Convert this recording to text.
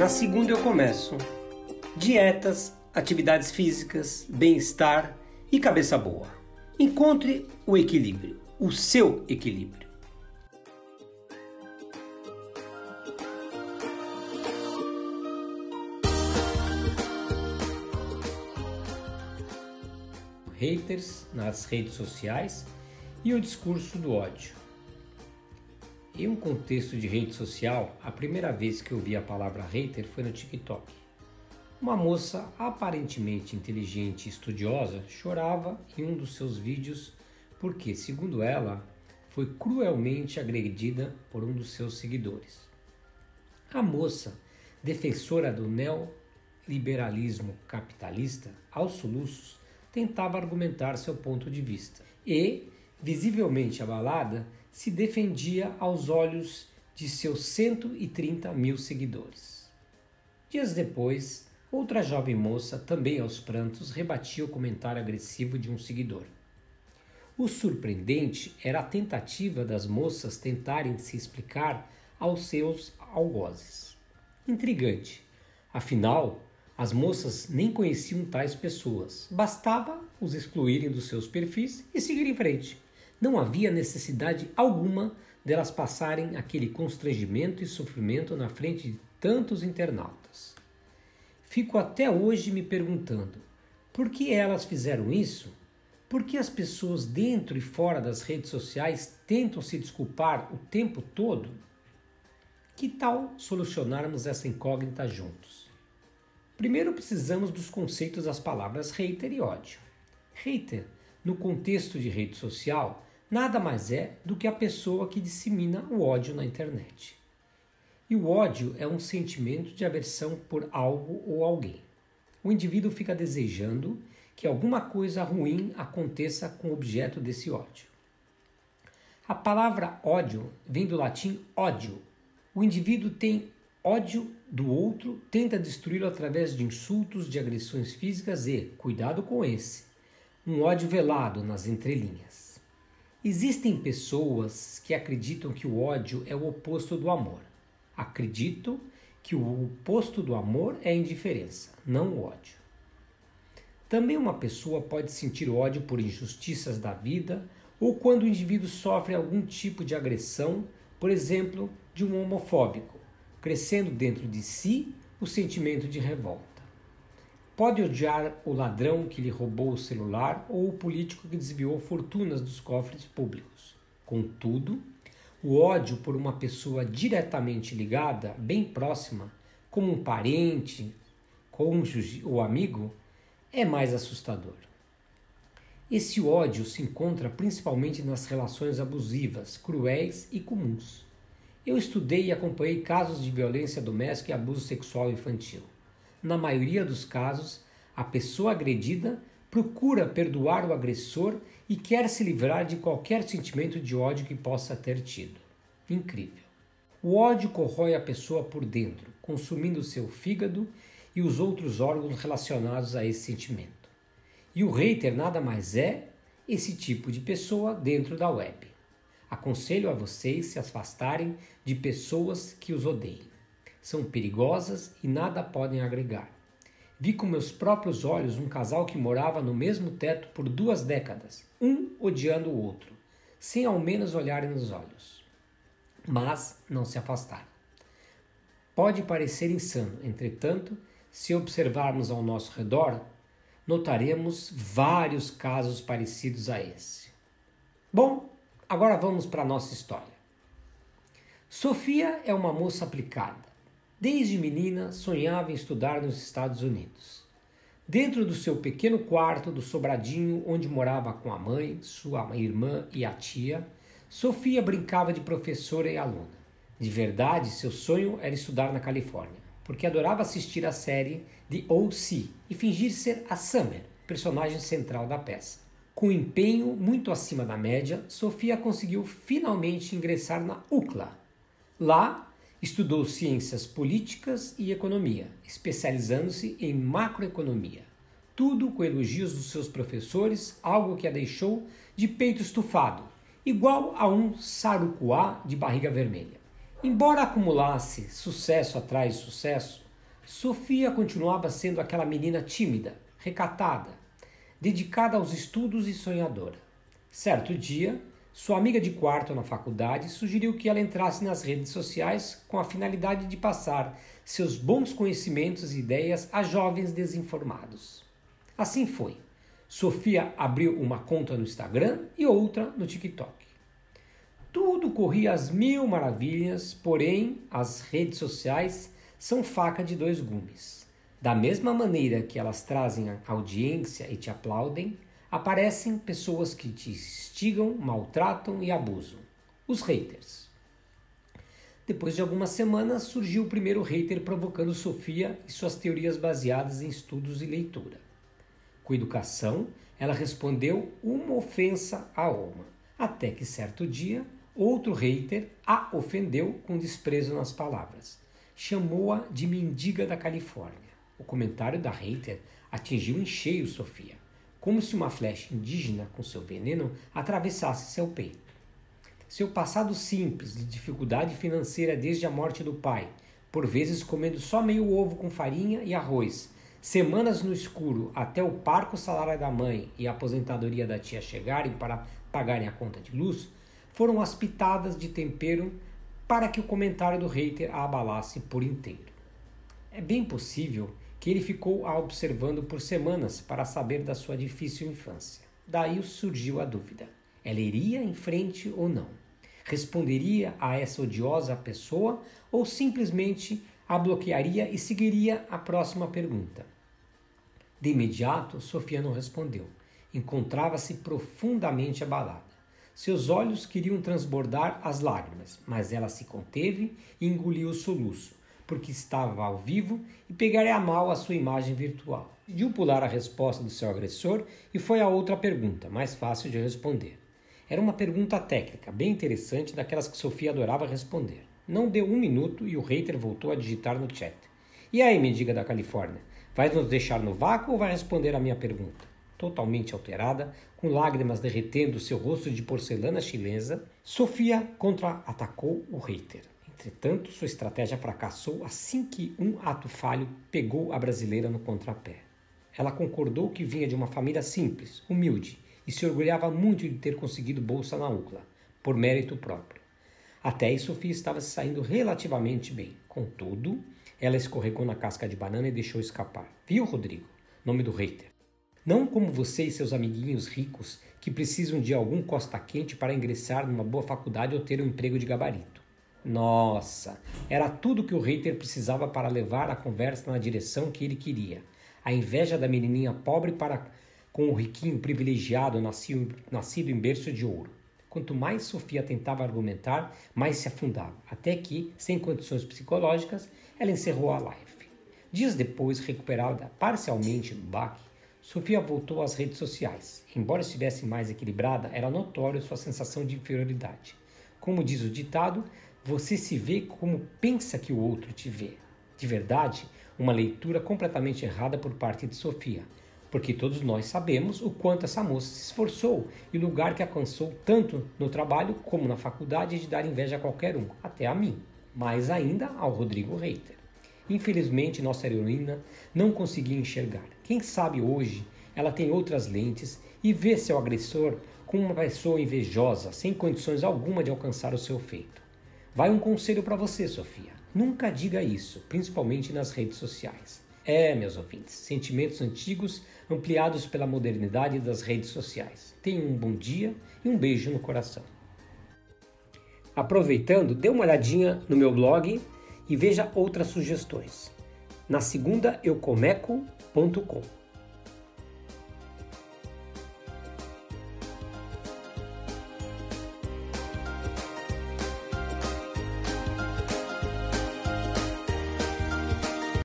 Na segunda eu começo. Dietas, atividades físicas, bem-estar e cabeça boa. Encontre o equilíbrio, o seu equilíbrio. Haters nas redes sociais e o discurso do ódio. Em um contexto de rede social, a primeira vez que eu vi a palavra hater foi no TikTok. Uma moça aparentemente inteligente e estudiosa chorava em um dos seus vídeos porque, segundo ela, foi cruelmente agredida por um dos seus seguidores. A moça, defensora do neoliberalismo capitalista, aos soluços, tentava argumentar seu ponto de vista e, visivelmente abalada, se defendia aos olhos de seus 130 mil seguidores. Dias depois, outra jovem moça, também aos prantos, rebatia o comentário agressivo de um seguidor. O surpreendente era a tentativa das moças tentarem se explicar aos seus algozes. Intrigante. Afinal, as moças nem conheciam tais pessoas. Bastava os excluírem dos seus perfis e seguir em frente não havia necessidade alguma delas passarem aquele constrangimento e sofrimento na frente de tantos internautas. Fico até hoje me perguntando por que elas fizeram isso? Por que as pessoas dentro e fora das redes sociais tentam se desculpar o tempo todo? Que tal solucionarmos essa incógnita juntos? Primeiro precisamos dos conceitos das palavras hater e ódio. Hater, no contexto de rede social, nada mais é do que a pessoa que dissemina o ódio na internet. E o ódio é um sentimento de aversão por algo ou alguém. O indivíduo fica desejando que alguma coisa ruim aconteça com o objeto desse ódio. A palavra ódio vem do latim ódio. O indivíduo tem ódio do outro, tenta destruí-lo através de insultos, de agressões físicas e, cuidado com esse, um ódio velado nas entrelinhas. Existem pessoas que acreditam que o ódio é o oposto do amor. Acredito que o oposto do amor é a indiferença, não o ódio. Também uma pessoa pode sentir ódio por injustiças da vida ou quando o indivíduo sofre algum tipo de agressão, por exemplo, de um homofóbico, crescendo dentro de si o sentimento de revolta. Pode odiar o ladrão que lhe roubou o celular ou o político que desviou fortunas dos cofres públicos. Contudo, o ódio por uma pessoa diretamente ligada, bem próxima, como um parente, cônjuge ou amigo, é mais assustador. Esse ódio se encontra principalmente nas relações abusivas, cruéis e comuns. Eu estudei e acompanhei casos de violência doméstica e abuso sexual infantil na maioria dos casos, a pessoa agredida procura perdoar o agressor e quer se livrar de qualquer sentimento de ódio que possa ter tido. Incrível. O ódio corrói a pessoa por dentro, consumindo seu fígado e os outros órgãos relacionados a esse sentimento. E o hater nada mais é esse tipo de pessoa dentro da web. Aconselho a vocês se afastarem de pessoas que os odeiem são perigosas e nada podem agregar. Vi com meus próprios olhos um casal que morava no mesmo teto por duas décadas, um odiando o outro, sem ao menos olharem nos olhos. Mas não se afastaram. Pode parecer insano, entretanto, se observarmos ao nosso redor, notaremos vários casos parecidos a esse. Bom, agora vamos para a nossa história. Sofia é uma moça aplicada Desde menina, sonhava em estudar nos Estados Unidos. Dentro do seu pequeno quarto do sobradinho onde morava com a mãe, sua irmã e a tia, Sofia brincava de professora e aluna. De verdade, seu sonho era estudar na Califórnia, porque adorava assistir a série The O.C. e fingir ser a Summer, personagem central da peça. Com empenho muito acima da média, Sofia conseguiu finalmente ingressar na UCLA. Lá, Estudou ciências políticas e economia, especializando-se em macroeconomia. Tudo com elogios dos seus professores, algo que a deixou de peito estufado, igual a um sarucuá de barriga vermelha. Embora acumulasse sucesso atrás de sucesso, Sofia continuava sendo aquela menina tímida, recatada, dedicada aos estudos e sonhadora. Certo dia, sua amiga de quarto na faculdade sugeriu que ela entrasse nas redes sociais com a finalidade de passar seus bons conhecimentos e ideias a jovens desinformados. Assim foi. Sofia abriu uma conta no Instagram e outra no TikTok. Tudo corria às mil maravilhas, porém as redes sociais são faca de dois gumes. Da mesma maneira que elas trazem audiência e te aplaudem, aparecem pessoas que te instigam, maltratam e abusam. Os haters. Depois de algumas semanas, surgiu o primeiro hater provocando Sofia e suas teorias baseadas em estudos e leitura. Com educação, ela respondeu uma ofensa a uma, até que certo dia, outro hater a ofendeu com desprezo nas palavras chamou-a de mendiga da Califórnia. O comentário da hater atingiu em cheio Sofia, como se uma flecha indígena com seu veneno atravessasse seu peito. Seu passado simples de dificuldade financeira desde a morte do pai, por vezes comendo só meio ovo com farinha e arroz, semanas no escuro até o parco salário da mãe e a aposentadoria da tia chegarem para pagarem a conta de luz, foram as pitadas de tempero para que o comentário do hater a abalasse por inteiro. É bem possível que ele ficou a observando por semanas para saber da sua difícil infância. Daí surgiu a dúvida: ela iria em frente ou não? Responderia a essa odiosa pessoa ou simplesmente a bloquearia e seguiria a próxima pergunta? De imediato, Sofia não respondeu. Encontrava-se profundamente abalada. Seus olhos queriam transbordar as lágrimas, mas ela se conteve e engoliu o soluço, porque estava ao vivo e pegaria a mal a sua imagem virtual. Pediu pular a resposta do seu agressor e foi a outra pergunta, mais fácil de responder. Era uma pergunta técnica, bem interessante, daquelas que Sofia adorava responder. Não deu um minuto e o hater voltou a digitar no chat. E aí, mendiga da Califórnia, vai nos deixar no vácuo ou vai responder a minha pergunta? totalmente alterada, com lágrimas derretendo seu rosto de porcelana chinesa, Sofia contra-atacou o hater. Entretanto, sua estratégia fracassou assim que um ato falho pegou a brasileira no contrapé. Ela concordou que vinha de uma família simples, humilde, e se orgulhava muito de ter conseguido bolsa na UCLA, por mérito próprio. Até aí, Sofia estava se saindo relativamente bem. Contudo, ela escorregou na casca de banana e deixou escapar. Viu, Rodrigo? Nome do hater. Não como você e seus amiguinhos ricos que precisam de algum costa quente para ingressar numa boa faculdade ou ter um emprego de gabarito. Nossa, era tudo que o hater precisava para levar a conversa na direção que ele queria. A inveja da menininha pobre para com o riquinho privilegiado nascido, nascido em berço de ouro. Quanto mais Sofia tentava argumentar, mais se afundava, até que, sem condições psicológicas, ela encerrou a live. Dias depois, recuperada parcialmente do baque, Sofia voltou às redes sociais. Embora estivesse mais equilibrada, era notório sua sensação de inferioridade. Como diz o ditado, você se vê como pensa que o outro te vê. De verdade, uma leitura completamente errada por parte de Sofia, porque todos nós sabemos o quanto essa moça se esforçou e o lugar que alcançou tanto no trabalho como na faculdade de dar inveja a qualquer um, até a mim, mais ainda ao Rodrigo Reiter. Infelizmente, nossa heroína não conseguia enxergar. Quem sabe hoje ela tem outras lentes e vê seu agressor como uma pessoa invejosa, sem condições alguma de alcançar o seu feito. Vai um conselho para você, Sofia. Nunca diga isso, principalmente nas redes sociais. É, meus ouvintes, sentimentos antigos ampliados pela modernidade das redes sociais. Tenham um bom dia e um beijo no coração. Aproveitando, dê uma olhadinha no meu blog e veja outras sugestões. Na segunda, eucomeco.com.